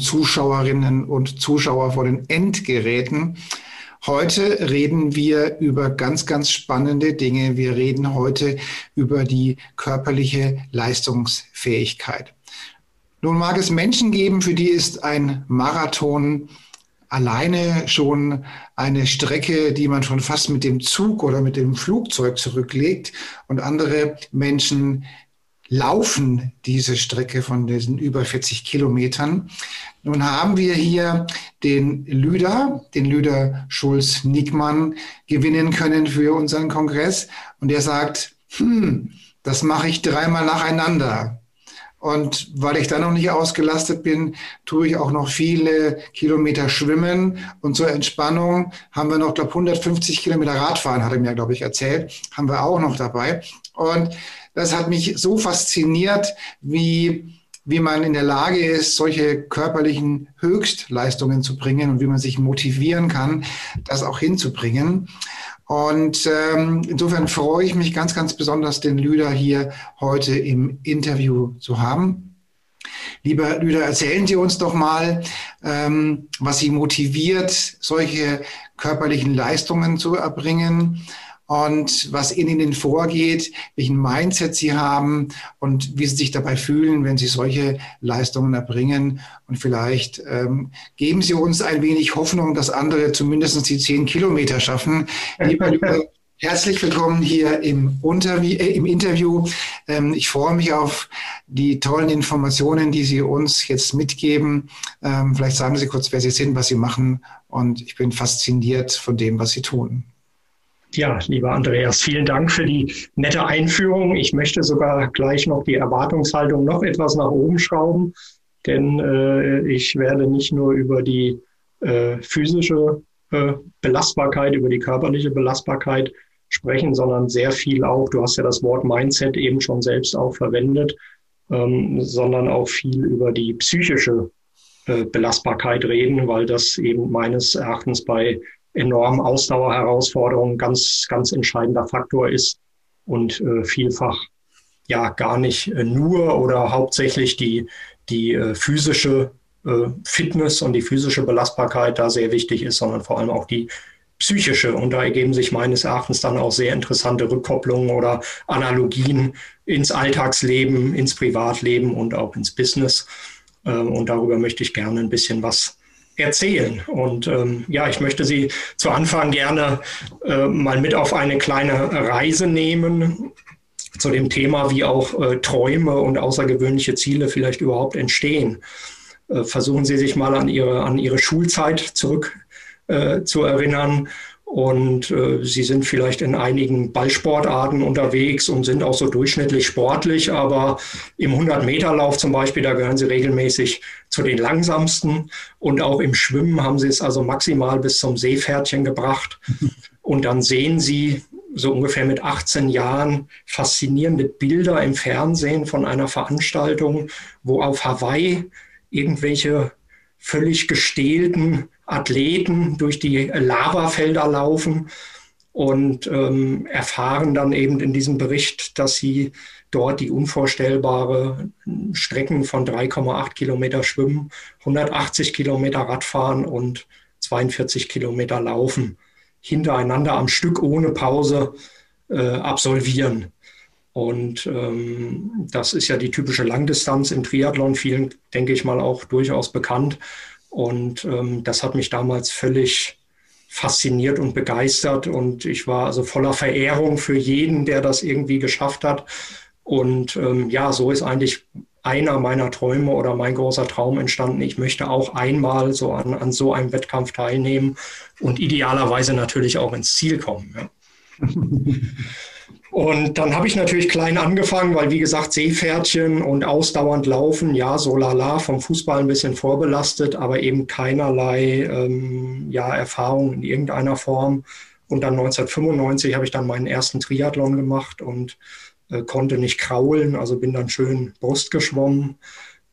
Zuschauerinnen und Zuschauer vor den Endgeräten. Heute reden wir über ganz, ganz spannende Dinge. Wir reden heute über die körperliche Leistungsfähigkeit. Nun mag es Menschen geben, für die ist ein Marathon alleine schon eine Strecke, die man schon fast mit dem Zug oder mit dem Flugzeug zurücklegt und andere Menschen laufen diese Strecke von diesen über 40 Kilometern. Nun haben wir hier den Lüder, den Lüder Schulz-Nickmann gewinnen können für unseren Kongress. Und er sagt, hm, das mache ich dreimal nacheinander. Und weil ich da noch nicht ausgelastet bin, tue ich auch noch viele Kilometer schwimmen. Und zur Entspannung haben wir noch, glaube 150 Kilometer Radfahren, hat er mir, glaube ich, erzählt, haben wir auch noch dabei. Und das hat mich so fasziniert, wie, wie man in der Lage ist, solche körperlichen Höchstleistungen zu bringen und wie man sich motivieren kann, das auch hinzubringen. Und ähm, insofern freue ich mich ganz, ganz besonders, den Lüder hier heute im Interview zu haben. Lieber Lüder, erzählen Sie uns doch mal, ähm, was Sie motiviert, solche körperlichen Leistungen zu erbringen und was in ihnen vorgeht, welchen Mindset sie haben und wie sie sich dabei fühlen, wenn sie solche Leistungen erbringen. Und vielleicht ähm, geben Sie uns ein wenig Hoffnung, dass andere zumindest die zehn Kilometer schaffen. Lieber, lieber Herzlich willkommen hier im, Untervi äh, im Interview. Ähm, ich freue mich auf die tollen Informationen, die Sie uns jetzt mitgeben. Ähm, vielleicht sagen Sie kurz, wer Sie sind, was Sie machen. Und ich bin fasziniert von dem, was Sie tun. Ja, lieber Andreas, vielen Dank für die nette Einführung. Ich möchte sogar gleich noch die Erwartungshaltung noch etwas nach oben schrauben, denn äh, ich werde nicht nur über die äh, physische äh, Belastbarkeit, über die körperliche Belastbarkeit sprechen, sondern sehr viel auch, du hast ja das Wort Mindset eben schon selbst auch verwendet, ähm, sondern auch viel über die psychische äh, Belastbarkeit reden, weil das eben meines Erachtens bei enormen Ausdauerherausforderungen ganz, ganz entscheidender Faktor ist und äh, vielfach ja gar nicht äh, nur oder hauptsächlich die, die äh, physische äh, Fitness und die physische Belastbarkeit da sehr wichtig ist, sondern vor allem auch die psychische. Und da ergeben sich meines Erachtens dann auch sehr interessante Rückkopplungen oder Analogien ins Alltagsleben, ins Privatleben und auch ins Business. Ähm, und darüber möchte ich gerne ein bisschen was erzählen. Und ähm, ja, ich möchte Sie zu Anfang gerne äh, mal mit auf eine kleine Reise nehmen zu dem Thema, wie auch äh, Träume und außergewöhnliche Ziele vielleicht überhaupt entstehen. Äh, versuchen Sie sich mal an Ihre, an Ihre Schulzeit zurück äh, zu erinnern und äh, sie sind vielleicht in einigen Ballsportarten unterwegs und sind auch so durchschnittlich sportlich, aber im 100-Meter-Lauf zum Beispiel, da gehören sie regelmäßig zu den langsamsten. Und auch im Schwimmen haben sie es also maximal bis zum Seepferdchen gebracht. Und dann sehen sie so ungefähr mit 18 Jahren faszinierende Bilder im Fernsehen von einer Veranstaltung, wo auf Hawaii irgendwelche völlig gestählten Athleten durch die Lavafelder laufen und ähm, erfahren dann eben in diesem Bericht, dass sie dort die unvorstellbare Strecken von 3,8 Kilometer schwimmen, 180 Kilometer Radfahren und 42 Kilometer laufen, hintereinander am Stück ohne Pause äh, absolvieren. Und ähm, das ist ja die typische Langdistanz im Triathlon, vielen, denke ich mal, auch durchaus bekannt. Und ähm, das hat mich damals völlig fasziniert und begeistert. Und ich war also voller Verehrung für jeden, der das irgendwie geschafft hat. Und ähm, ja, so ist eigentlich einer meiner Träume oder mein großer Traum entstanden. Ich möchte auch einmal so an, an so einem Wettkampf teilnehmen und idealerweise natürlich auch ins Ziel kommen. Ja. Und dann habe ich natürlich klein angefangen, weil wie gesagt, Seepferdchen und ausdauernd laufen, ja, so lala, vom Fußball ein bisschen vorbelastet, aber eben keinerlei ähm, ja, Erfahrung in irgendeiner Form. Und dann 1995 habe ich dann meinen ersten Triathlon gemacht und äh, konnte nicht kraulen, also bin dann schön Brust geschwommen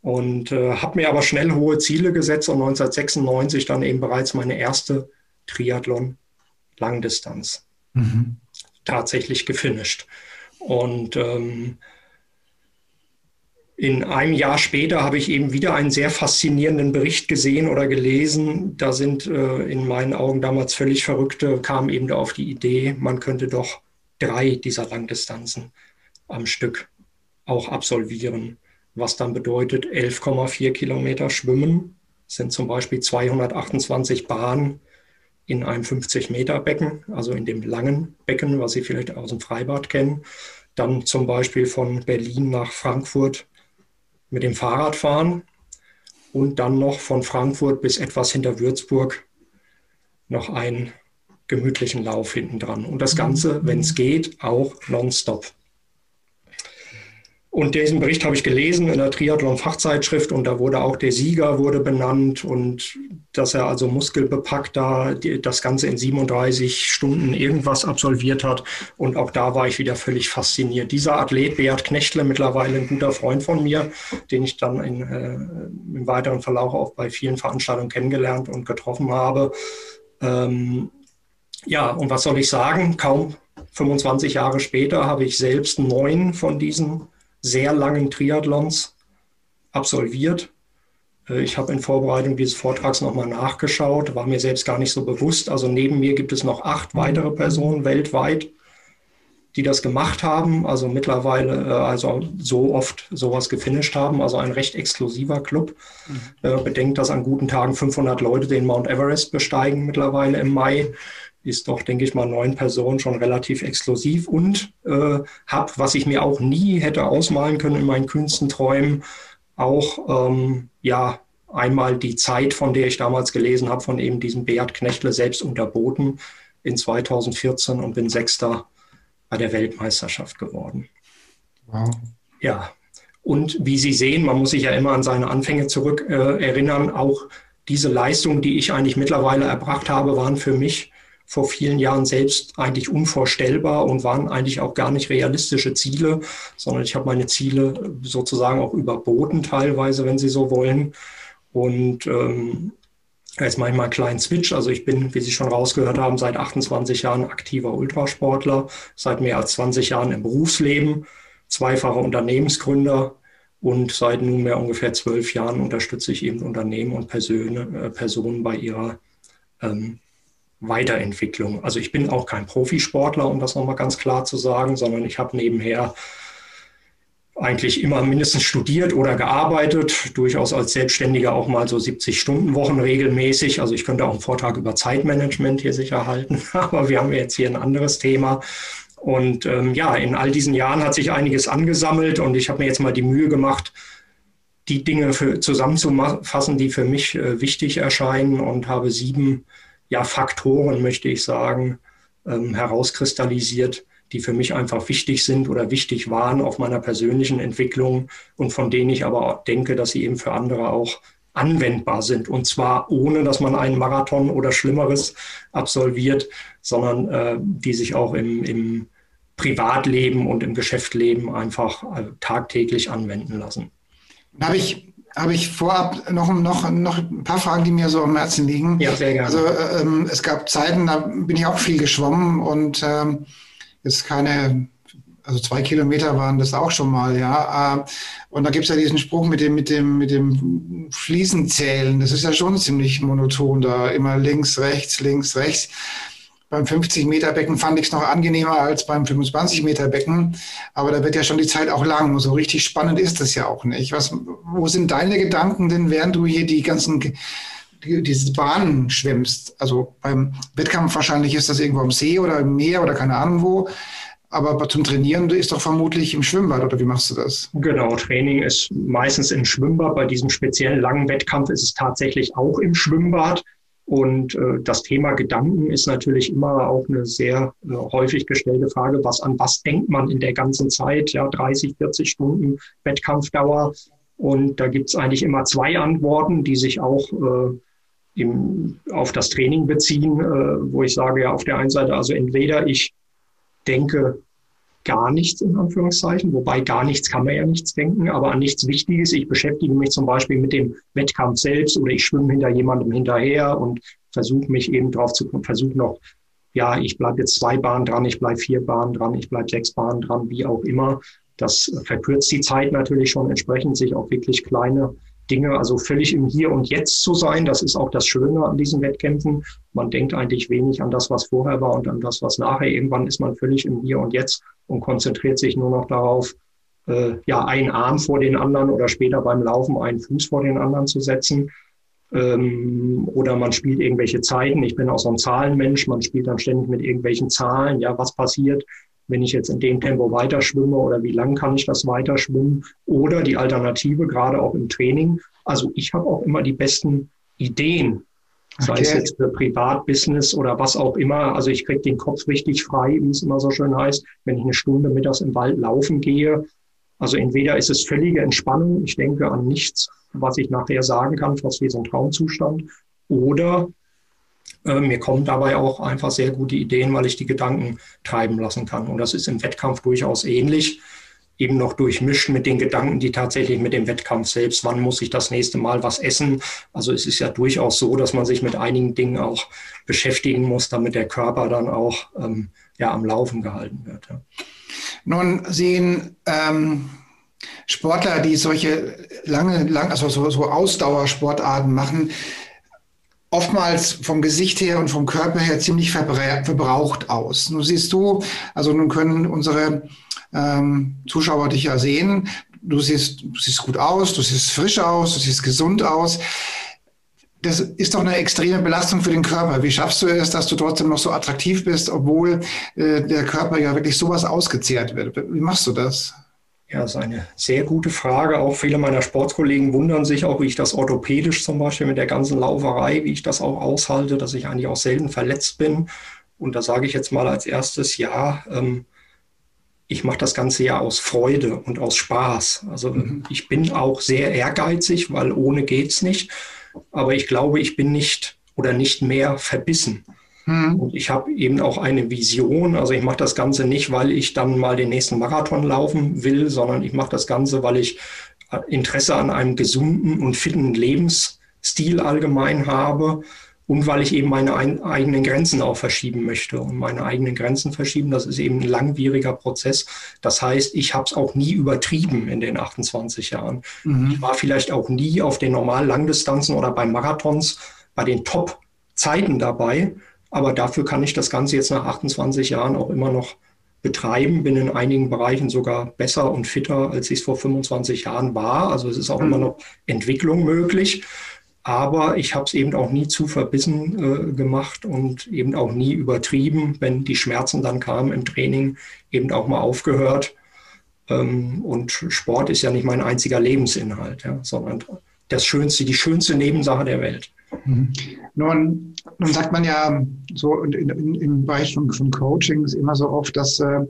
und äh, habe mir aber schnell hohe Ziele gesetzt und 1996 dann eben bereits meine erste Triathlon-Langdistanz. Mhm tatsächlich gefinisht. Und ähm, in einem Jahr später habe ich eben wieder einen sehr faszinierenden Bericht gesehen oder gelesen. Da sind äh, in meinen Augen damals völlig Verrückte, kamen eben auf die Idee, man könnte doch drei dieser Langdistanzen am Stück auch absolvieren. Was dann bedeutet 11,4 Kilometer Schwimmen, sind zum Beispiel 228 Bahnen in einem 50-Meter-Becken, also in dem langen Becken, was Sie vielleicht aus dem Freibad kennen. Dann zum Beispiel von Berlin nach Frankfurt mit dem Fahrrad fahren und dann noch von Frankfurt bis etwas hinter Würzburg noch einen gemütlichen Lauf hinten dran. Und das Ganze, wenn es geht, auch nonstop. Und diesen Bericht habe ich gelesen in der Triathlon-Fachzeitschrift und da wurde auch der Sieger wurde benannt und dass er also muskelbepackt da das Ganze in 37 Stunden irgendwas absolviert hat. Und auch da war ich wieder völlig fasziniert. Dieser Athlet, Beat Knechtle, mittlerweile ein guter Freund von mir, den ich dann in, äh, im weiteren Verlauf auch bei vielen Veranstaltungen kennengelernt und getroffen habe. Ähm, ja, und was soll ich sagen? Kaum 25 Jahre später habe ich selbst neun von diesen sehr langen Triathlons absolviert. Äh, ich habe in Vorbereitung dieses Vortrags nochmal nachgeschaut, war mir selbst gar nicht so bewusst. Also neben mir gibt es noch acht weitere Personen weltweit, die das gemacht haben, also mittlerweile äh, also so oft sowas gefinisht haben, also ein recht exklusiver Club. Mhm. Äh, bedenkt, dass an guten Tagen 500 Leute den Mount Everest besteigen mittlerweile im Mai ist doch, denke ich mal, neun Personen schon relativ exklusiv und äh, habe, was ich mir auch nie hätte ausmalen können in meinen kühnsten Träumen, auch ähm, ja einmal die Zeit, von der ich damals gelesen habe, von eben diesem Beat Knechtle selbst unterboten in 2014 und bin Sechster bei der Weltmeisterschaft geworden. Wow. Ja, und wie Sie sehen, man muss sich ja immer an seine Anfänge zurück äh, erinnern, auch diese Leistungen, die ich eigentlich mittlerweile erbracht habe, waren für mich vor vielen Jahren selbst eigentlich unvorstellbar und waren eigentlich auch gar nicht realistische Ziele, sondern ich habe meine Ziele sozusagen auch überboten teilweise, wenn Sie so wollen. Und ähm, jetzt mache ich mal einen kleinen Switch. Also ich bin, wie Sie schon rausgehört haben, seit 28 Jahren aktiver Ultrasportler, seit mehr als 20 Jahren im Berufsleben, zweifacher Unternehmensgründer und seit nunmehr ungefähr zwölf Jahren unterstütze ich eben Unternehmen und Personen, äh, Personen bei ihrer ähm, Weiterentwicklung. Also ich bin auch kein Profisportler, um das nochmal ganz klar zu sagen, sondern ich habe nebenher eigentlich immer mindestens studiert oder gearbeitet, durchaus als Selbstständiger auch mal so 70 Stunden Wochen regelmäßig. Also ich könnte auch einen Vortrag über Zeitmanagement hier sicher halten, aber wir haben jetzt hier ein anderes Thema. Und ähm, ja, in all diesen Jahren hat sich einiges angesammelt und ich habe mir jetzt mal die Mühe gemacht, die Dinge für, zusammenzufassen, die für mich äh, wichtig erscheinen und habe sieben ja, Faktoren, möchte ich sagen, ähm, herauskristallisiert, die für mich einfach wichtig sind oder wichtig waren auf meiner persönlichen Entwicklung und von denen ich aber auch denke, dass sie eben für andere auch anwendbar sind. Und zwar ohne, dass man einen Marathon oder Schlimmeres absolviert, sondern äh, die sich auch im, im Privatleben und im Geschäftsleben einfach äh, tagtäglich anwenden lassen. Habe ich habe ich vorab noch, noch, noch ein paar Fragen, die mir so am Herzen liegen. Ja, sehr gerne. Also äh, ähm, es gab Zeiten, da bin ich auch viel geschwommen und ähm, jetzt keine, also zwei Kilometer waren das auch schon mal, ja. Äh, und da gibt es ja diesen Spruch mit dem, mit dem, mit dem Fliesenzählen. Das ist ja schon ziemlich monoton da, immer links, rechts, links, rechts. Beim 50-Meter-Becken fand ich es noch angenehmer als beim 25-Meter-Becken. Aber da wird ja schon die Zeit auch lang. So richtig spannend ist das ja auch nicht. Was, wo sind deine Gedanken denn, während du hier die ganzen die, diese Bahnen schwimmst? Also beim Wettkampf wahrscheinlich ist das irgendwo am See oder im Meer oder keine Ahnung wo. Aber zum Trainieren ist doch vermutlich im Schwimmbad oder wie machst du das? Genau, Training ist meistens im Schwimmbad. Bei diesem speziellen langen Wettkampf ist es tatsächlich auch im Schwimmbad. Und äh, das Thema Gedanken ist natürlich immer auch eine sehr äh, häufig gestellte Frage, was an was denkt man in der ganzen Zeit, ja, 30, 40 Stunden Wettkampfdauer. Und da gibt es eigentlich immer zwei Antworten, die sich auch äh, im, auf das Training beziehen, äh, wo ich sage, ja, auf der einen Seite, also entweder ich denke gar nichts in Anführungszeichen, wobei gar nichts kann man ja nichts denken, aber an nichts Wichtiges. Ich beschäftige mich zum Beispiel mit dem Wettkampf selbst oder ich schwimme hinter jemandem hinterher und versuche mich eben drauf zu kommen, versuche noch, ja, ich bleibe jetzt zwei Bahnen dran, ich bleibe vier Bahnen dran, ich bleibe sechs Bahnen dran, wie auch immer. Das verkürzt die Zeit natürlich schon entsprechend, sich auch wirklich kleine Dinge, also völlig im Hier und Jetzt zu sein. Das ist auch das Schöne an diesen Wettkämpfen. Man denkt eigentlich wenig an das, was vorher war und an das, was nachher. Irgendwann ist man völlig im Hier und Jetzt und konzentriert sich nur noch darauf, äh, ja, einen Arm vor den anderen oder später beim Laufen einen Fuß vor den anderen zu setzen. Ähm, oder man spielt irgendwelche Zeiten. Ich bin auch so ein Zahlenmensch. Man spielt dann ständig mit irgendwelchen Zahlen. Ja, was passiert, wenn ich jetzt in dem Tempo weiter schwimme oder wie lang kann ich das weiter schwimmen? Oder die Alternative, gerade auch im Training. Also ich habe auch immer die besten Ideen, sei okay. es jetzt für Privatbusiness oder was auch immer. Also ich kriege den Kopf richtig frei, wie es immer so schön heißt, wenn ich eine Stunde mittags im Wald laufen gehe. Also entweder ist es völlige Entspannung, ich denke an nichts, was ich nachher sagen kann, fast wie so ein Traumzustand, oder äh, mir kommen dabei auch einfach sehr gute Ideen, weil ich die Gedanken treiben lassen kann. Und das ist im Wettkampf durchaus ähnlich, eben noch durchmischt mit den Gedanken, die tatsächlich mit dem Wettkampf selbst, wann muss ich das nächste Mal was essen. Also es ist ja durchaus so, dass man sich mit einigen Dingen auch beschäftigen muss, damit der Körper dann auch ähm, ja, am Laufen gehalten wird. Ja. Nun sehen ähm, Sportler, die solche lange, lang, also so, so Ausdauersportarten machen, oftmals vom Gesicht her und vom Körper her ziemlich verbraucht aus. Nun siehst du, also nun können unsere ähm, Zuschauer dich ja sehen. Du siehst, du siehst gut aus, du siehst frisch aus, du siehst gesund aus. Das ist doch eine extreme Belastung für den Körper. Wie schaffst du es, dass du trotzdem noch so attraktiv bist, obwohl äh, der Körper ja wirklich sowas ausgezehrt wird? Wie machst du das? Ja, das ist eine sehr gute Frage. Auch viele meiner Sportkollegen wundern sich auch, wie ich das orthopädisch zum Beispiel mit der ganzen Lauferei, wie ich das auch aushalte, dass ich eigentlich auch selten verletzt bin. Und da sage ich jetzt mal als erstes, ja, ähm, ich mache das Ganze ja aus Freude und aus Spaß. Also mhm. ich bin auch sehr ehrgeizig, weil ohne geht's nicht. Aber ich glaube, ich bin nicht oder nicht mehr verbissen. Mhm. Und ich habe eben auch eine Vision. Also ich mache das Ganze nicht, weil ich dann mal den nächsten Marathon laufen will, sondern ich mache das Ganze, weil ich Interesse an einem gesunden und fitten Lebensstil allgemein habe und weil ich eben meine ein, eigenen Grenzen auch verschieben möchte. Und meine eigenen Grenzen verschieben, das ist eben ein langwieriger Prozess. Das heißt, ich habe es auch nie übertrieben in den 28 Jahren. Mhm. Ich war vielleicht auch nie auf den normalen Langdistanzen oder bei Marathons bei den Top-Zeiten dabei. Aber dafür kann ich das Ganze jetzt nach 28 Jahren auch immer noch betreiben, bin in einigen Bereichen sogar besser und fitter, als ich es vor 25 Jahren war. Also es ist auch mhm. immer noch Entwicklung möglich. Aber ich habe es eben auch nie zu verbissen äh, gemacht und eben auch nie übertrieben, wenn die Schmerzen dann kamen im Training, eben auch mal aufgehört. Ähm, und Sport ist ja nicht mein einziger Lebensinhalt, ja, sondern das schönste, die schönste Nebensache der Welt. Mhm. Nun, nun sagt man ja so im Bereich von, von Coachings immer so oft, dass äh,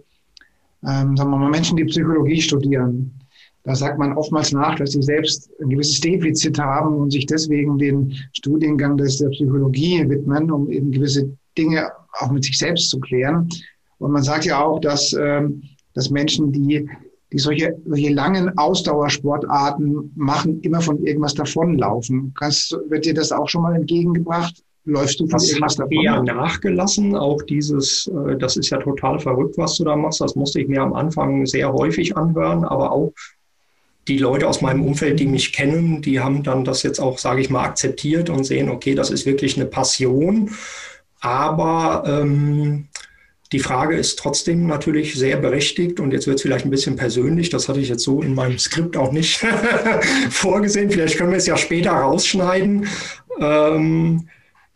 ähm, sagen wir mal, Menschen, die Psychologie studieren, da sagt man oftmals nach, dass sie selbst ein gewisses Defizit haben und sich deswegen den Studiengang des, der Psychologie widmen, um eben gewisse Dinge auch mit sich selbst zu klären. Und man sagt ja auch, dass, ähm, dass Menschen, die die solche, solche langen Ausdauersportarten machen, immer von irgendwas davonlaufen. Kannst, wird dir das auch schon mal entgegengebracht? Läufst du von das irgendwas davon? eher nachgelassen. Auch dieses, äh, das ist ja total verrückt, was du da machst. Das musste ich mir am Anfang sehr häufig anhören, aber auch die Leute aus meinem Umfeld, die mich kennen, die haben dann das jetzt auch, sage ich mal, akzeptiert und sehen, okay, das ist wirklich eine Passion. Aber ähm, die Frage ist trotzdem natürlich sehr berechtigt und jetzt wird es vielleicht ein bisschen persönlich. Das hatte ich jetzt so in meinem Skript auch nicht vorgesehen. Vielleicht können wir es ja später rausschneiden. Ähm,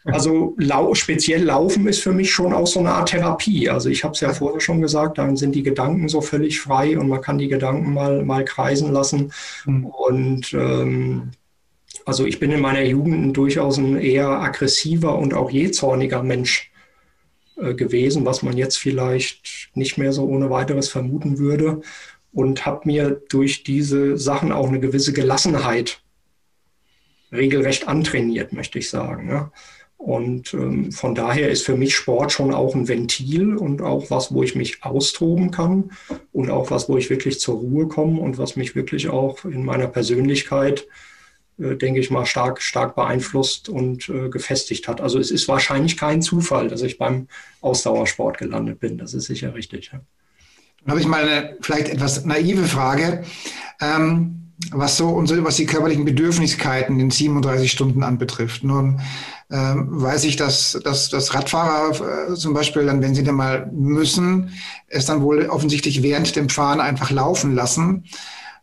also lau speziell Laufen ist für mich schon auch so eine Art Therapie. Also ich habe es ja vorher schon gesagt, dann sind die Gedanken so völlig frei und man kann die Gedanken mal, mal kreisen lassen. Mhm. Und ähm, Also ich bin in meiner Jugend durchaus ein eher aggressiver und auch jähzorniger Mensch äh, gewesen, was man jetzt vielleicht nicht mehr so ohne weiteres vermuten würde. Und habe mir durch diese Sachen auch eine gewisse Gelassenheit regelrecht antrainiert, möchte ich sagen. Ja. Und ähm, von daher ist für mich Sport schon auch ein Ventil und auch was, wo ich mich austoben kann und auch was, wo ich wirklich zur Ruhe komme und was mich wirklich auch in meiner Persönlichkeit, äh, denke ich mal, stark, stark beeinflusst und äh, gefestigt hat. Also es ist wahrscheinlich kein Zufall, dass ich beim Ausdauersport gelandet bin. Das ist sicher richtig. Ja. Dann habe ich mal eine vielleicht etwas naive Frage. Ähm was so unsere, was die körperlichen Bedürfniskeiten in 37 Stunden anbetrifft. Nun weiß ich, dass, dass, dass Radfahrer äh, zum Beispiel dann, wenn sie dann mal müssen, es dann wohl offensichtlich während dem Fahren einfach laufen lassen.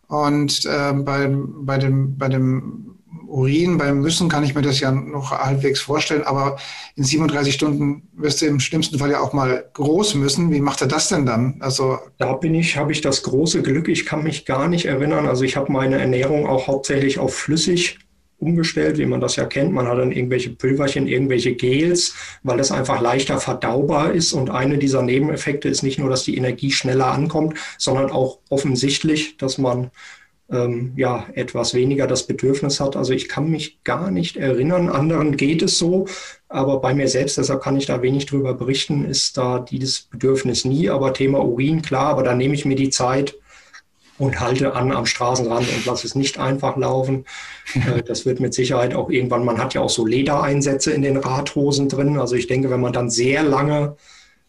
Und äh, bei, bei, dem, bei dem Urin, beim Müssen kann ich mir das ja noch halbwegs vorstellen, aber in 37 Stunden wirst du im schlimmsten Fall ja auch mal groß müssen. Wie macht er das denn dann? Also da bin ich, habe ich das große Glück, ich kann mich gar nicht erinnern. Also ich habe meine Ernährung auch hauptsächlich auf flüssig umgestellt, wie man das ja kennt. Man hat dann irgendwelche Pülverchen, irgendwelche Gels, weil das einfach leichter verdaubar ist. Und eine dieser Nebeneffekte ist nicht nur, dass die Energie schneller ankommt, sondern auch offensichtlich, dass man ähm, ja etwas weniger das Bedürfnis hat. Also ich kann mich gar nicht erinnern. Anderen geht es so, aber bei mir selbst, deshalb kann ich da wenig drüber berichten, ist da dieses Bedürfnis nie. Aber Thema Urin, klar, aber da nehme ich mir die Zeit und halte an am Straßenrand und lasse es nicht einfach laufen. Äh, das wird mit Sicherheit auch irgendwann, man hat ja auch so Ledereinsätze in den Radhosen drin. Also ich denke, wenn man dann sehr lange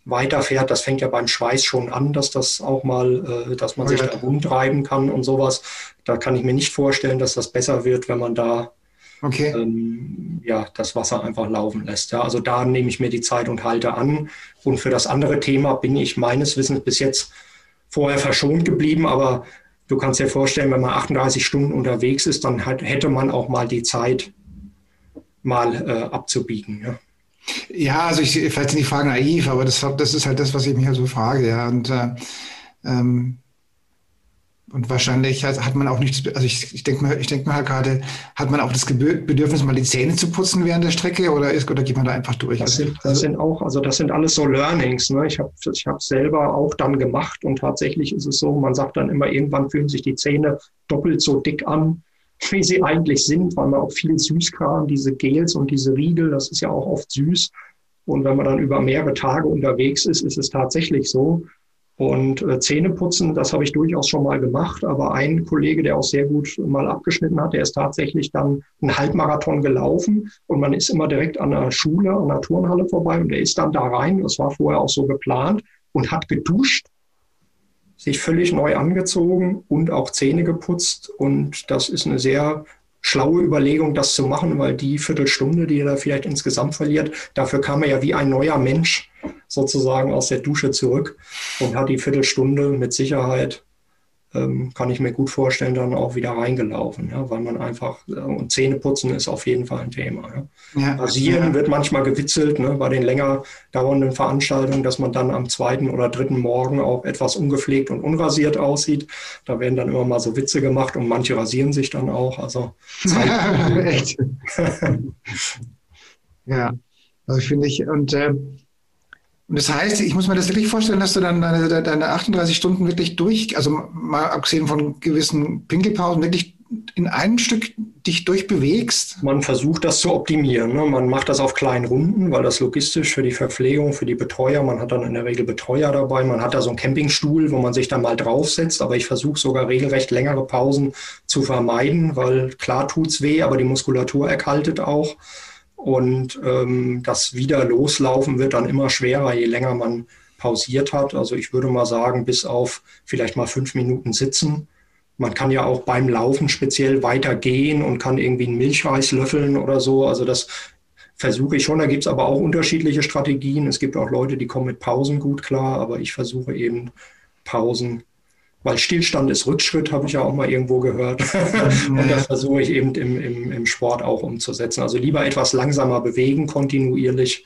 weiterfährt, das fängt ja beim Schweiß schon an, dass das auch mal, äh, dass man sich da rumtreiben kann und sowas. Da kann ich mir nicht vorstellen, dass das besser wird, wenn man da okay. ähm, ja, das Wasser einfach laufen lässt. Ja, also da nehme ich mir die Zeit und halte an. Und für das andere Thema bin ich meines Wissens bis jetzt vorher verschont geblieben, aber du kannst dir vorstellen, wenn man 38 Stunden unterwegs ist, dann hat, hätte man auch mal die Zeit, mal äh, abzubiegen. Ja. ja, also ich vielleicht sind die Fragen naiv, aber das, das ist halt das, was ich mich also frage. Ja. Und äh, ähm, und wahrscheinlich hat, hat man auch nichts, also ich, ich denke mal, ich denke mal gerade, hat man auch das Bedürfnis, mal die Zähne zu putzen während der Strecke oder ist, oder geht man da einfach durch? Das sind, das sind auch, also das sind alles so Learnings. Ne? Ich habe ich hab selber auch dann gemacht und tatsächlich ist es so, man sagt dann immer, irgendwann fühlen sich die Zähne doppelt so dick an, wie sie eigentlich sind, weil man auch viel Süßkram, diese Gels und diese Riegel, das ist ja auch oft süß. Und wenn man dann über mehrere Tage unterwegs ist, ist es tatsächlich so. Und äh, Zähneputzen, das habe ich durchaus schon mal gemacht, aber ein Kollege, der auch sehr gut mal abgeschnitten hat, der ist tatsächlich dann einen Halbmarathon gelaufen. Und man ist immer direkt an der Schule, an der Turnhalle vorbei. Und der ist dann da rein, das war vorher auch so geplant. Und hat geduscht, sich völlig neu angezogen und auch Zähne geputzt. Und das ist eine sehr schlaue Überlegung, das zu machen, weil die Viertelstunde, die er da vielleicht insgesamt verliert, dafür kam er ja wie ein neuer Mensch sozusagen aus der Dusche zurück und hat die Viertelstunde mit Sicherheit, ähm, kann ich mir gut vorstellen, dann auch wieder reingelaufen, ja, weil man einfach, äh, und Zähneputzen ist auf jeden Fall ein Thema. Ja. Ja, Rasieren ja. wird manchmal gewitzelt ne, bei den länger dauernden Veranstaltungen, dass man dann am zweiten oder dritten Morgen auch etwas ungepflegt und unrasiert aussieht. Da werden dann immer mal so Witze gemacht und manche rasieren sich dann auch. Also Echt? ja, also finde ich, und äh, und das heißt, ich muss mir das wirklich vorstellen, dass du dann deine, deine 38 Stunden wirklich durch, also mal abgesehen von gewissen Pinkelpausen, wirklich in einem Stück dich durchbewegst? Man versucht das zu optimieren. Ne? Man macht das auf kleinen Runden, weil das logistisch für die Verpflegung, für die Betreuer, man hat dann in der Regel Betreuer dabei, man hat da so einen Campingstuhl, wo man sich dann mal draufsetzt, aber ich versuche sogar regelrecht längere Pausen zu vermeiden, weil klar tut's weh, aber die Muskulatur erkaltet auch. Und ähm, das wieder loslaufen wird dann immer schwerer, je länger man pausiert hat. Also ich würde mal sagen, bis auf vielleicht mal fünf Minuten sitzen. Man kann ja auch beim Laufen speziell weitergehen und kann irgendwie einen Milchreis löffeln oder so. Also das versuche ich schon. Da gibt es aber auch unterschiedliche Strategien. Es gibt auch Leute, die kommen mit Pausen gut klar, aber ich versuche eben Pausen weil Stillstand ist Rückschritt, habe ich ja auch mal irgendwo gehört. und das versuche ich eben im, im, im Sport auch umzusetzen. Also lieber etwas langsamer bewegen, kontinuierlich,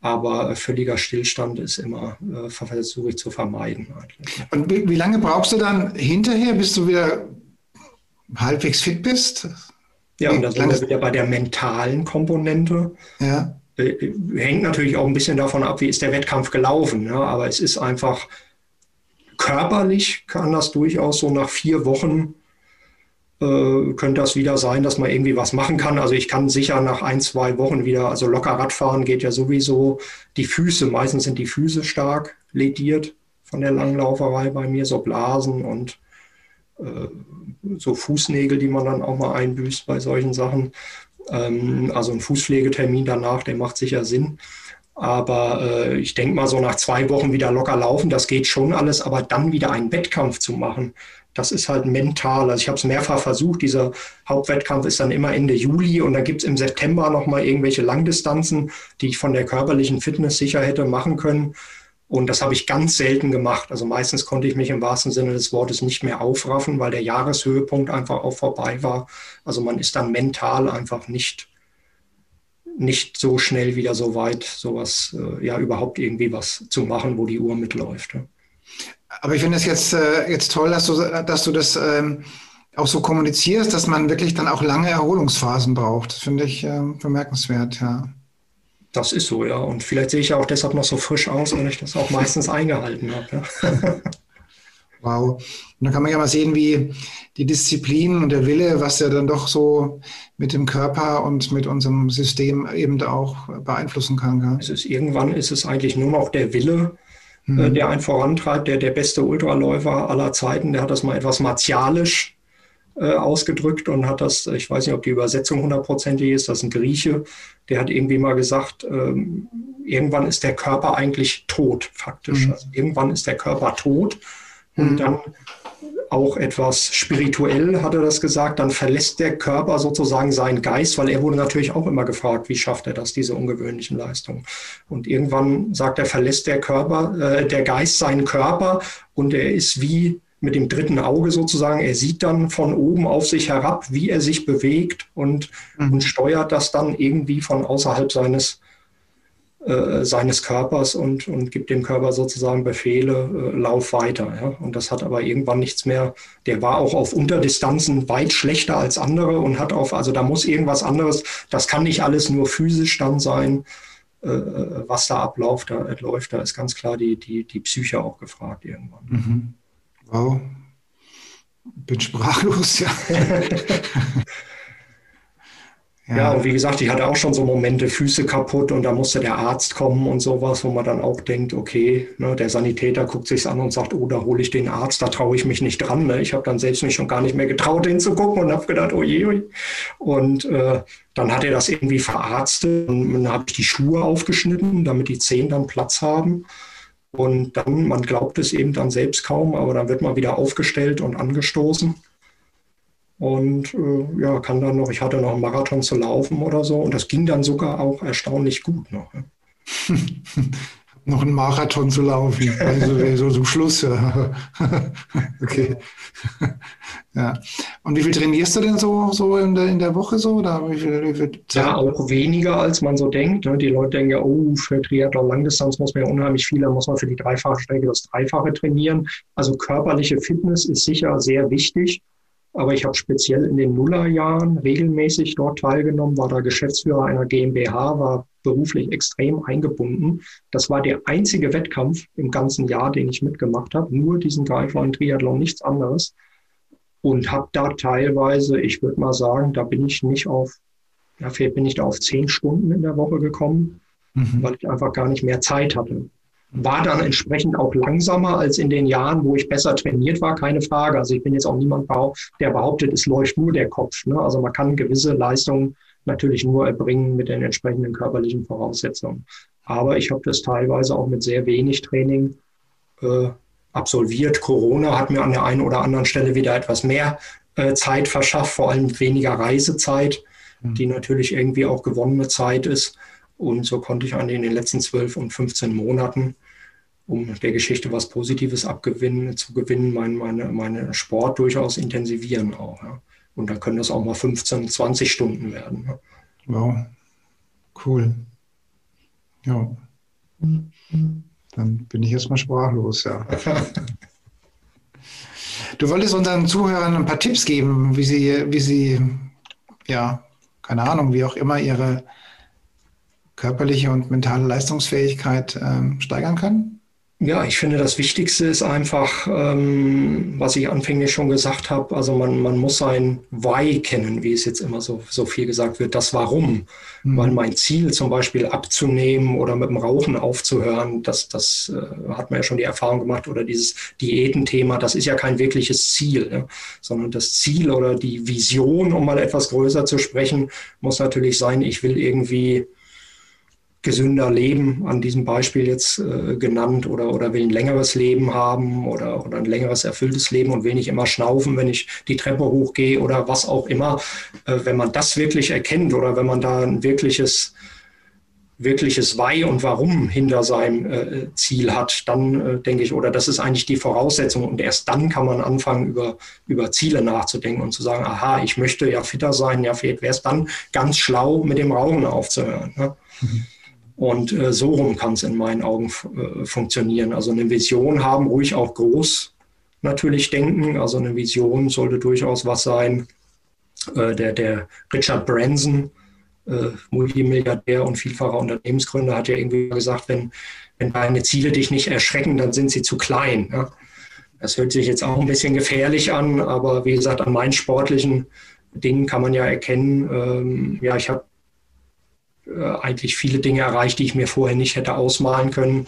aber völliger Stillstand ist immer, äh, versuche ich zu vermeiden. Eigentlich. Und wie, wie lange brauchst du dann hinterher, bis du wieder halbwegs fit bist? Ja, und da sind wir wieder bei der mentalen Komponente. Ja. Äh, hängt natürlich auch ein bisschen davon ab, wie ist der Wettkampf gelaufen. Ne? Aber es ist einfach körperlich kann das durchaus so nach vier Wochen äh, könnte das wieder sein, dass man irgendwie was machen kann. Also ich kann sicher nach ein, zwei Wochen wieder, also locker Radfahren geht ja sowieso. Die Füße, meistens sind die Füße stark lediert von der Langlauferei bei mir, so Blasen und äh, so Fußnägel, die man dann auch mal einbüßt bei solchen Sachen. Ähm, also ein Fußpflegetermin danach, der macht sicher Sinn. Aber äh, ich denke mal, so nach zwei Wochen wieder locker laufen, das geht schon alles, aber dann wieder einen Wettkampf zu machen, das ist halt mental. Also ich habe es mehrfach versucht. Dieser Hauptwettkampf ist dann immer Ende Juli und dann gibt es im September nochmal irgendwelche Langdistanzen, die ich von der körperlichen Fitness sicher hätte machen können. Und das habe ich ganz selten gemacht. Also meistens konnte ich mich im wahrsten Sinne des Wortes nicht mehr aufraffen, weil der Jahreshöhepunkt einfach auch vorbei war. Also man ist dann mental einfach nicht nicht so schnell wieder so weit, sowas, äh, ja, überhaupt irgendwie was zu machen, wo die Uhr mitläuft. Ja. Aber ich finde es jetzt, äh, jetzt toll, dass du, dass du das ähm, auch so kommunizierst, dass man wirklich dann auch lange Erholungsphasen braucht. Das finde ich äh, bemerkenswert, ja. Das ist so, ja. Und vielleicht sehe ich ja auch deshalb noch so frisch aus, weil ich das auch meistens eingehalten habe. Ja. wow. Und dann kann man ja mal sehen, wie die Disziplin und der Wille, was ja dann doch so mit dem Körper und mit unserem System eben auch beeinflussen kann. Gell? Es ist, irgendwann ist es eigentlich nur noch der Wille, äh, mhm. der einen vorantreibt, der der beste Ultraläufer aller Zeiten, der hat das mal etwas martialisch äh, ausgedrückt und hat das, ich weiß nicht, ob die Übersetzung hundertprozentig ist, das ist ein Grieche, der hat irgendwie mal gesagt, ähm, irgendwann ist der Körper eigentlich tot, faktisch. Mhm. Also irgendwann ist der Körper tot und mhm. dann auch etwas spirituell, hat er das gesagt, dann verlässt der Körper sozusagen seinen Geist, weil er wurde natürlich auch immer gefragt, wie schafft er das, diese ungewöhnlichen Leistungen. Und irgendwann sagt er, verlässt der Körper, äh, der Geist seinen Körper und er ist wie mit dem dritten Auge sozusagen, er sieht dann von oben auf sich herab, wie er sich bewegt und, mhm. und steuert das dann irgendwie von außerhalb seines äh, seines Körpers und, und gibt dem Körper sozusagen Befehle, äh, lauf weiter. Ja? Und das hat aber irgendwann nichts mehr. Der war auch auf Unterdistanzen weit schlechter als andere und hat auf, also da muss irgendwas anderes, das kann nicht alles nur physisch dann sein, äh, was da abläuft, da läuft, da ist ganz klar die, die, die Psyche auch gefragt irgendwann. Mhm. Wow. Bin sprachlos, ja. Ja. ja, und wie gesagt, ich hatte auch schon so Momente, Füße kaputt und da musste der Arzt kommen und sowas, wo man dann auch denkt, okay, ne, der Sanitäter guckt sich's an und sagt, oh, da hole ich den Arzt, da traue ich mich nicht dran. Ne? Ich habe dann selbst mich schon gar nicht mehr getraut, hinzugucken und habe gedacht, oh je, oh Und äh, dann hat er das irgendwie verarztet und dann habe ich die Schuhe aufgeschnitten, damit die Zehen dann Platz haben. Und dann, man glaubt es eben dann selbst kaum, aber dann wird man wieder aufgestellt und angestoßen und äh, ja, kann dann noch, ich hatte noch einen Marathon zu laufen oder so und das ging dann sogar auch erstaunlich gut noch. noch einen Marathon zu laufen, also so zum Schluss. Ja. okay. ja. Und wie viel trainierst du denn so, so in, der, in der Woche so? Oder wie viel, wie viel ja, auch weniger, als man so denkt. Ne? Die Leute denken ja, oh, für Triathlon Langdistanz muss man ja unheimlich viel, da muss man für die dreifache Strecke das Dreifache trainieren. Also körperliche Fitness ist sicher sehr wichtig. Aber ich habe speziell in den Nullerjahren regelmäßig dort teilgenommen, war da Geschäftsführer einer GmbH, war beruflich extrem eingebunden. Das war der einzige Wettkampf im ganzen Jahr, den ich mitgemacht habe. Nur diesen Greifwein Triathlon, nichts anderes. Und habe da teilweise, ich würde mal sagen, da bin ich nicht auf, ja, vielleicht bin ich da auf zehn Stunden in der Woche gekommen, mhm. weil ich einfach gar nicht mehr Zeit hatte war dann entsprechend auch langsamer als in den Jahren, wo ich besser trainiert war, keine Frage. Also ich bin jetzt auch niemand, der behauptet, es läuft nur der Kopf. Ne? Also man kann gewisse Leistungen natürlich nur erbringen mit den entsprechenden körperlichen Voraussetzungen. Aber ich habe das teilweise auch mit sehr wenig Training äh, absolviert. Corona hat mir an der einen oder anderen Stelle wieder etwas mehr äh, Zeit verschafft, vor allem weniger Reisezeit, mhm. die natürlich irgendwie auch gewonnene Zeit ist. Und so konnte ich eigentlich in den letzten zwölf und 15 Monaten, um der Geschichte was Positives abgewinnen, zu gewinnen, meinen meine, meine Sport durchaus intensivieren auch. Ja. Und dann können das auch mal 15, 20 Stunden werden. Ja. Wow, cool. Ja. Dann bin ich erstmal sprachlos, ja. Du wolltest unseren Zuhörern ein paar Tipps geben, wie sie, wie sie ja, keine Ahnung, wie auch immer ihre körperliche und mentale Leistungsfähigkeit ähm, steigern kann? Ja, ich finde, das Wichtigste ist einfach, ähm, was ich anfänglich schon gesagt habe, also man, man muss sein Why kennen, wie es jetzt immer so, so viel gesagt wird, das Warum. Mhm. Weil mein Ziel zum Beispiel abzunehmen oder mit dem Rauchen aufzuhören, das, das äh, hat man ja schon die Erfahrung gemacht, oder dieses Diätenthema, das ist ja kein wirkliches Ziel, ne? sondern das Ziel oder die Vision, um mal etwas größer zu sprechen, muss natürlich sein, ich will irgendwie gesünder leben, an diesem Beispiel jetzt äh, genannt, oder, oder will ein längeres Leben haben oder, oder ein längeres erfülltes Leben und will nicht immer schnaufen, wenn ich die Treppe hochgehe oder was auch immer. Äh, wenn man das wirklich erkennt oder wenn man da ein wirkliches, wirkliches Why und Warum hinter seinem äh, Ziel hat, dann äh, denke ich, oder das ist eigentlich die Voraussetzung und erst dann kann man anfangen, über, über Ziele nachzudenken und zu sagen, aha, ich möchte ja fitter sein, ja, vielleicht wäre es dann ganz schlau, mit dem Rauchen aufzuhören. Ne? Mhm. Und äh, so rum kann es in meinen Augen äh, funktionieren. Also eine Vision haben, ruhig auch groß natürlich denken. Also eine Vision sollte durchaus was sein. Äh, der, der Richard Branson, äh, Multimilliardär und vielfacher Unternehmensgründer, hat ja irgendwie gesagt, wenn, wenn deine Ziele dich nicht erschrecken, dann sind sie zu klein. Ja? Das hört sich jetzt auch ein bisschen gefährlich an, aber wie gesagt, an meinen sportlichen Dingen kann man ja erkennen, ähm, ja, ich habe eigentlich viele Dinge erreicht, die ich mir vorher nicht hätte ausmalen können.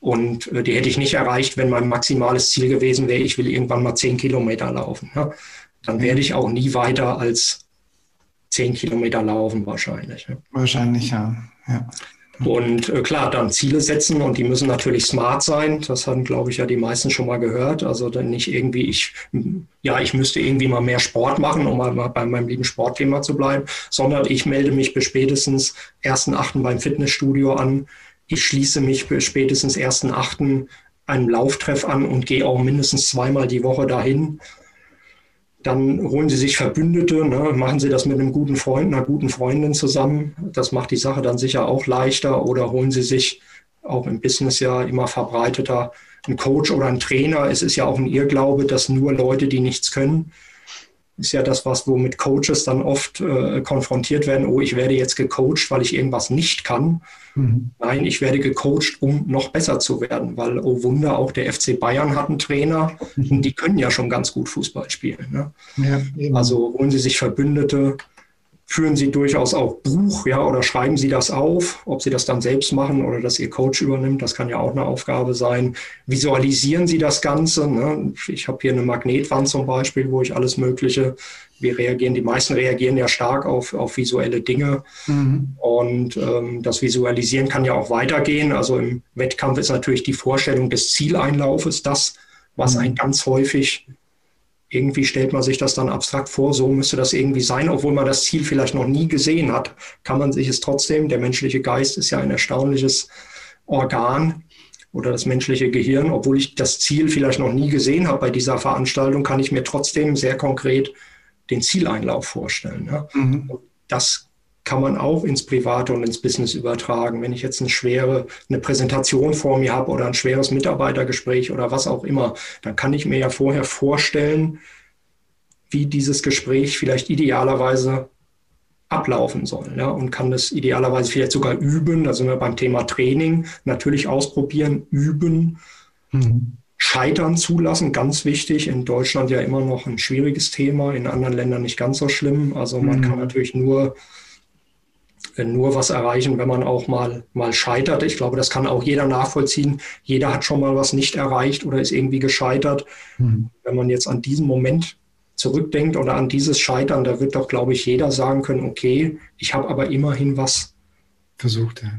Und äh, die hätte ich nicht erreicht, wenn mein maximales Ziel gewesen wäre, ich will irgendwann mal zehn Kilometer laufen. Ja? Dann mhm. werde ich auch nie weiter als zehn Kilometer laufen wahrscheinlich. Ja? Wahrscheinlich, ja. ja. Und äh, klar, dann Ziele setzen und die müssen natürlich smart sein. Das haben, glaube ich, ja die meisten schon mal gehört. Also dann nicht irgendwie, ich, ja, ich müsste irgendwie mal mehr Sport machen, um mal bei meinem lieben Sportthema zu bleiben, sondern ich melde mich bis spätestens 1.8. beim Fitnessstudio an. Ich schließe mich bis spätestens 1.8. einem Lauftreff an und gehe auch mindestens zweimal die Woche dahin dann holen Sie sich Verbündete, ne? machen Sie das mit einem guten Freund, einer guten Freundin zusammen. Das macht die Sache dann sicher auch leichter. Oder holen Sie sich auch im Business ja immer verbreiteter einen Coach oder einen Trainer. Es ist ja auch ein Irrglaube, dass nur Leute, die nichts können, ist ja das, was womit Coaches dann oft äh, konfrontiert werden. Oh, ich werde jetzt gecoacht, weil ich irgendwas nicht kann. Mhm. Nein, ich werde gecoacht, um noch besser zu werden, weil, oh Wunder, auch der FC Bayern hat einen Trainer mhm. und die können ja schon ganz gut Fußball spielen. Ne? Ja, also holen Sie sich Verbündete, führen Sie durchaus auch Buch, ja, oder schreiben Sie das auf, ob Sie das dann selbst machen oder dass Ihr Coach übernimmt, das kann ja auch eine Aufgabe sein. Visualisieren Sie das Ganze. Ne? Ich habe hier eine Magnetwand zum Beispiel, wo ich alles Mögliche, wir reagieren, die meisten reagieren ja stark auf, auf visuelle Dinge. Mhm. Und ähm, das Visualisieren kann ja auch weitergehen. Also im Wettkampf ist natürlich die Vorstellung des Zieleinlaufes das, was mhm. ein ganz häufig irgendwie stellt man sich das dann abstrakt vor, so müsste das irgendwie sein, obwohl man das Ziel vielleicht noch nie gesehen hat, kann man sich es trotzdem, der menschliche Geist ist ja ein erstaunliches Organ oder das menschliche Gehirn, obwohl ich das Ziel vielleicht noch nie gesehen habe bei dieser Veranstaltung, kann ich mir trotzdem sehr konkret den Zieleinlauf vorstellen. Ja? Mhm. das kann man auch ins Private und ins Business übertragen. Wenn ich jetzt eine schwere, eine Präsentation vor mir habe oder ein schweres Mitarbeitergespräch oder was auch immer, dann kann ich mir ja vorher vorstellen, wie dieses Gespräch vielleicht idealerweise ablaufen soll. Ja, und kann das idealerweise vielleicht sogar üben. Da sind wir beim Thema Training. Natürlich ausprobieren, üben, mhm. scheitern zulassen. Ganz wichtig. In Deutschland ja immer noch ein schwieriges Thema, in anderen Ländern nicht ganz so schlimm. Also man mhm. kann natürlich nur nur was erreichen, wenn man auch mal, mal scheitert. Ich glaube, das kann auch jeder nachvollziehen. Jeder hat schon mal was nicht erreicht oder ist irgendwie gescheitert. Mhm. Wenn man jetzt an diesen Moment zurückdenkt oder an dieses Scheitern, da wird doch, glaube ich, jeder sagen können, okay, ich habe aber immerhin was versucht, ja.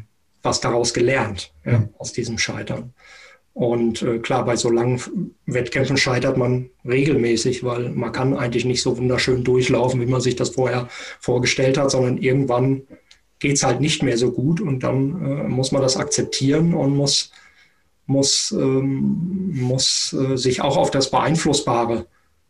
was daraus gelernt, ja, mhm. aus diesem Scheitern. Und äh, klar, bei so langen Wettkämpfen scheitert man regelmäßig, weil man kann eigentlich nicht so wunderschön durchlaufen, wie man sich das vorher vorgestellt hat, sondern irgendwann geht es halt nicht mehr so gut und dann äh, muss man das akzeptieren und muss, muss, ähm, muss äh, sich auch auf das Beeinflussbare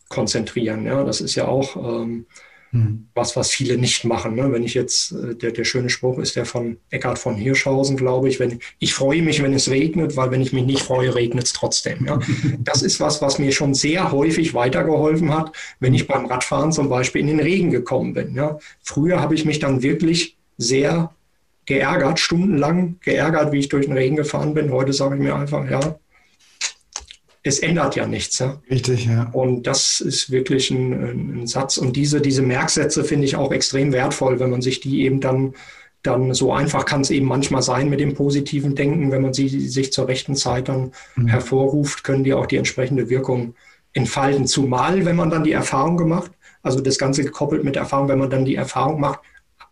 konzentrieren. Ja? Das ist ja auch, ähm, Hm. Was, was viele nicht machen. Ne? Wenn ich jetzt, äh, der, der schöne Spruch ist der von Eckhard von Hirschhausen, glaube ich, wenn ich freue mich, wenn es regnet, weil wenn ich mich nicht freue, regnet es trotzdem. Ja? Das ist was, was mir schon sehr häufig weitergeholfen hat, wenn ich beim Radfahren zum Beispiel in den Regen gekommen bin. Ja? Früher habe ich mich dann wirklich sehr geärgert, stundenlang geärgert, wie ich durch den Regen gefahren bin. Heute sage ich mir einfach, ja, es ändert ja nichts. Ja? Richtig, ja. Und das ist wirklich ein, ein Satz. Und diese, diese Merksätze finde ich auch extrem wertvoll, wenn man sich die eben dann, dann so einfach kann es eben manchmal sein mit dem positiven Denken, wenn man sie sich zur rechten Zeit dann mhm. hervorruft, können die auch die entsprechende Wirkung entfalten. Zumal, wenn man dann die Erfahrung gemacht, also das Ganze gekoppelt mit Erfahrung, wenn man dann die Erfahrung macht,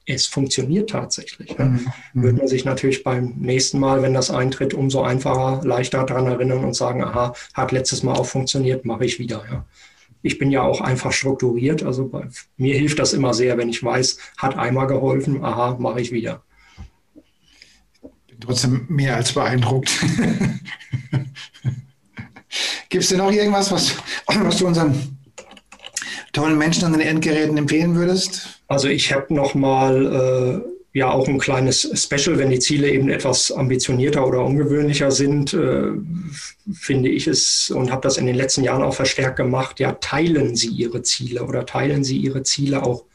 es funktioniert tatsächlich. Ja. Mhm. Wird man sich natürlich beim nächsten Mal, wenn das eintritt, umso einfacher, leichter daran erinnern und sagen, aha, hat letztes Mal auch funktioniert, mache ich wieder. Ja. Ich bin ja auch einfach strukturiert, also bei, mir hilft das immer sehr, wenn ich weiß, hat einmal geholfen, aha, mache ich wieder. Bin trotzdem mehr als beeindruckt. Gibt es denn noch irgendwas, was, was du unseren tollen Menschen an den Endgeräten empfehlen würdest? Also ich habe noch mal äh, ja auch ein kleines Special, wenn die Ziele eben etwas ambitionierter oder ungewöhnlicher sind, äh, finde ich es und habe das in den letzten Jahren auch verstärkt gemacht. Ja, teilen Sie Ihre Ziele oder teilen Sie Ihre Ziele auch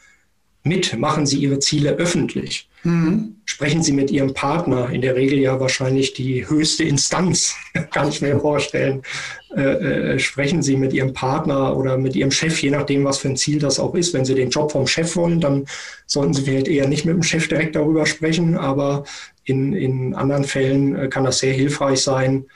mit, machen Sie Ihre Ziele öffentlich. Mhm. Sprechen Sie mit Ihrem Partner, in der Regel ja wahrscheinlich die höchste Instanz, kann ich mir vorstellen. Äh, äh, sprechen Sie mit Ihrem Partner oder mit Ihrem Chef, je nachdem, was für ein Ziel das auch ist. Wenn Sie den Job vom Chef wollen, dann sollten Sie vielleicht eher nicht mit dem Chef direkt darüber sprechen, aber in, in anderen Fällen äh, kann das sehr hilfreich sein,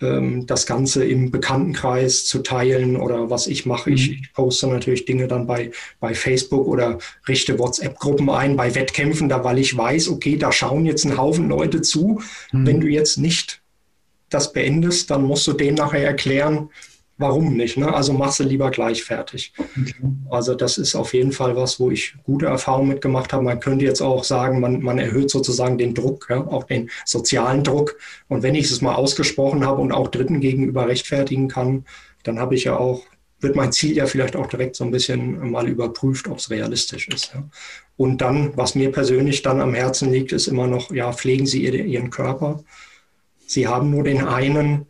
ähm, das Ganze im Bekanntenkreis zu teilen oder was ich mache. Mhm. Ich, ich, poste natürlich Dinge dann bei, bei Facebook oder richte WhatsApp-Gruppen ein bei Wettkämpfen, da weil ich weiß, okay, da schauen jetzt ein Haufen Leute zu. Mhm. Wenn du jetzt nicht das beendest, dann musst du denen nachher erklären, warum nicht. Ne? Also machst du lieber gleich fertig. Okay. Also das ist auf jeden Fall was, wo ich gute Erfahrungen mitgemacht habe. Man könnte jetzt auch sagen, man, man erhöht sozusagen den Druck, ja? auch den sozialen Druck. Und wenn ich es mal ausgesprochen habe und auch Dritten gegenüber rechtfertigen kann, dann habe ich ja auch, wird mein Ziel ja vielleicht auch direkt so ein bisschen mal überprüft, ob es realistisch ist. Ja? Und dann, was mir persönlich dann am Herzen liegt, ist immer noch, ja, pflegen Sie Ihren Körper. Sie haben nur den einen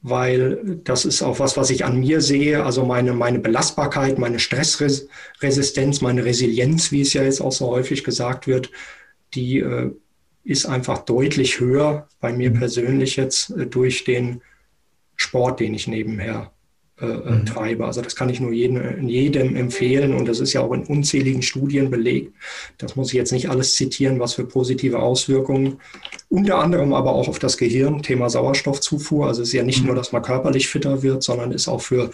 weil das ist auch was, was ich an mir sehe. Also meine, meine Belastbarkeit, meine Stressresistenz, meine Resilienz, wie es ja jetzt auch so häufig gesagt wird, die äh, ist einfach deutlich höher bei mir mhm. persönlich jetzt äh, durch den Sport, den ich nebenher äh, äh, mhm. treibe. Also das kann ich nur jedem, jedem empfehlen und das ist ja auch in unzähligen Studien belegt. Das muss ich jetzt nicht alles zitieren, was für positive Auswirkungen, unter anderem aber auch auf das Gehirn, Thema Sauerstoffzufuhr. Also es ist ja nicht mhm. nur, dass man körperlich fitter wird, sondern ist auch für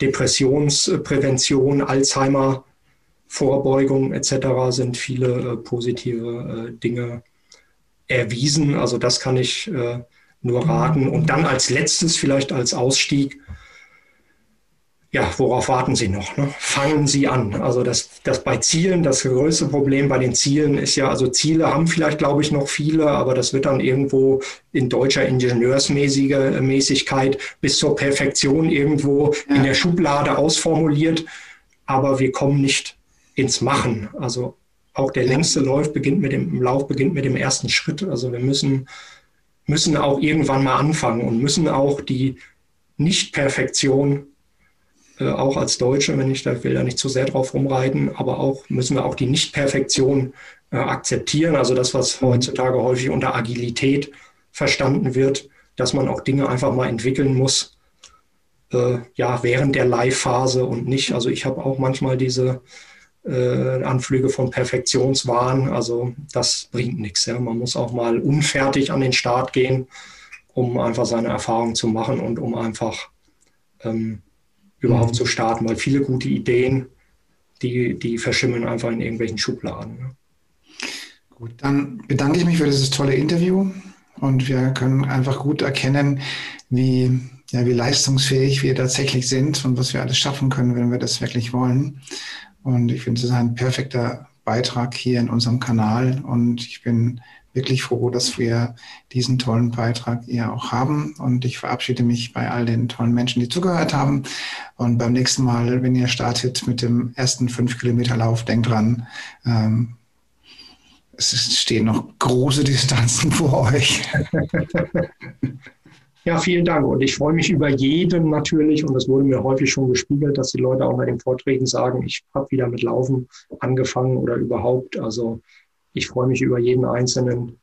Depressionsprävention, Alzheimer, Vorbeugung etc. sind viele äh, positive äh, Dinge erwiesen. Also das kann ich äh, nur mhm. raten. Und dann als letztes vielleicht als Ausstieg ja, worauf warten Sie noch? Ne? Fangen Sie an. Also das, das bei Zielen, das größte Problem bei den Zielen ist ja, also Ziele haben vielleicht, glaube ich, noch viele, aber das wird dann irgendwo in deutscher Ingenieursmäßigkeit bis zur Perfektion irgendwo ja. in der Schublade ausformuliert. Aber wir kommen nicht ins Machen. Also auch der längste Lauf beginnt mit dem Lauf beginnt mit dem ersten Schritt. Also wir müssen, müssen auch irgendwann mal anfangen und müssen auch die Nicht-Perfektion äh, auch als Deutsche, wenn ich da will, da nicht zu sehr drauf rumreiten, aber auch müssen wir auch die Nichtperfektion äh, akzeptieren. Also das, was heutzutage häufig unter Agilität verstanden wird, dass man auch Dinge einfach mal entwickeln muss, äh, ja, während der Live-Phase und nicht. Also ich habe auch manchmal diese äh, Anflüge von Perfektionswahn. Also das bringt nichts. Ja. Man muss auch mal unfertig an den Start gehen, um einfach seine Erfahrung zu machen und um einfach ähm, überhaupt mhm. zu starten, weil viele gute Ideen, die, die verschimmeln einfach in irgendwelchen Schubladen. Ne? Gut, dann bedanke ich mich für dieses tolle Interview und wir können einfach gut erkennen, wie, ja, wie leistungsfähig wir tatsächlich sind und was wir alles schaffen können, wenn wir das wirklich wollen. Und ich finde, es ist ein perfekter Beitrag hier in unserem Kanal und ich bin wirklich froh, dass wir diesen tollen Beitrag hier auch haben. Und ich verabschiede mich bei all den tollen Menschen, die zugehört haben. Und beim nächsten Mal, wenn ihr startet mit dem ersten fünf Kilometer Lauf, denkt dran, ähm, es stehen noch große Distanzen vor euch. Ja, vielen Dank. Und ich freue mich über jeden natürlich, und das wurde mir häufig schon gespiegelt, dass die Leute auch bei den Vorträgen sagen, ich habe wieder mit Laufen angefangen oder überhaupt. Also ich freue mich über jeden Einzelnen,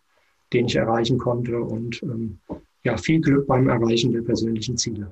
den ich erreichen konnte. Und ähm, ja, viel Glück beim Erreichen der persönlichen Ziele.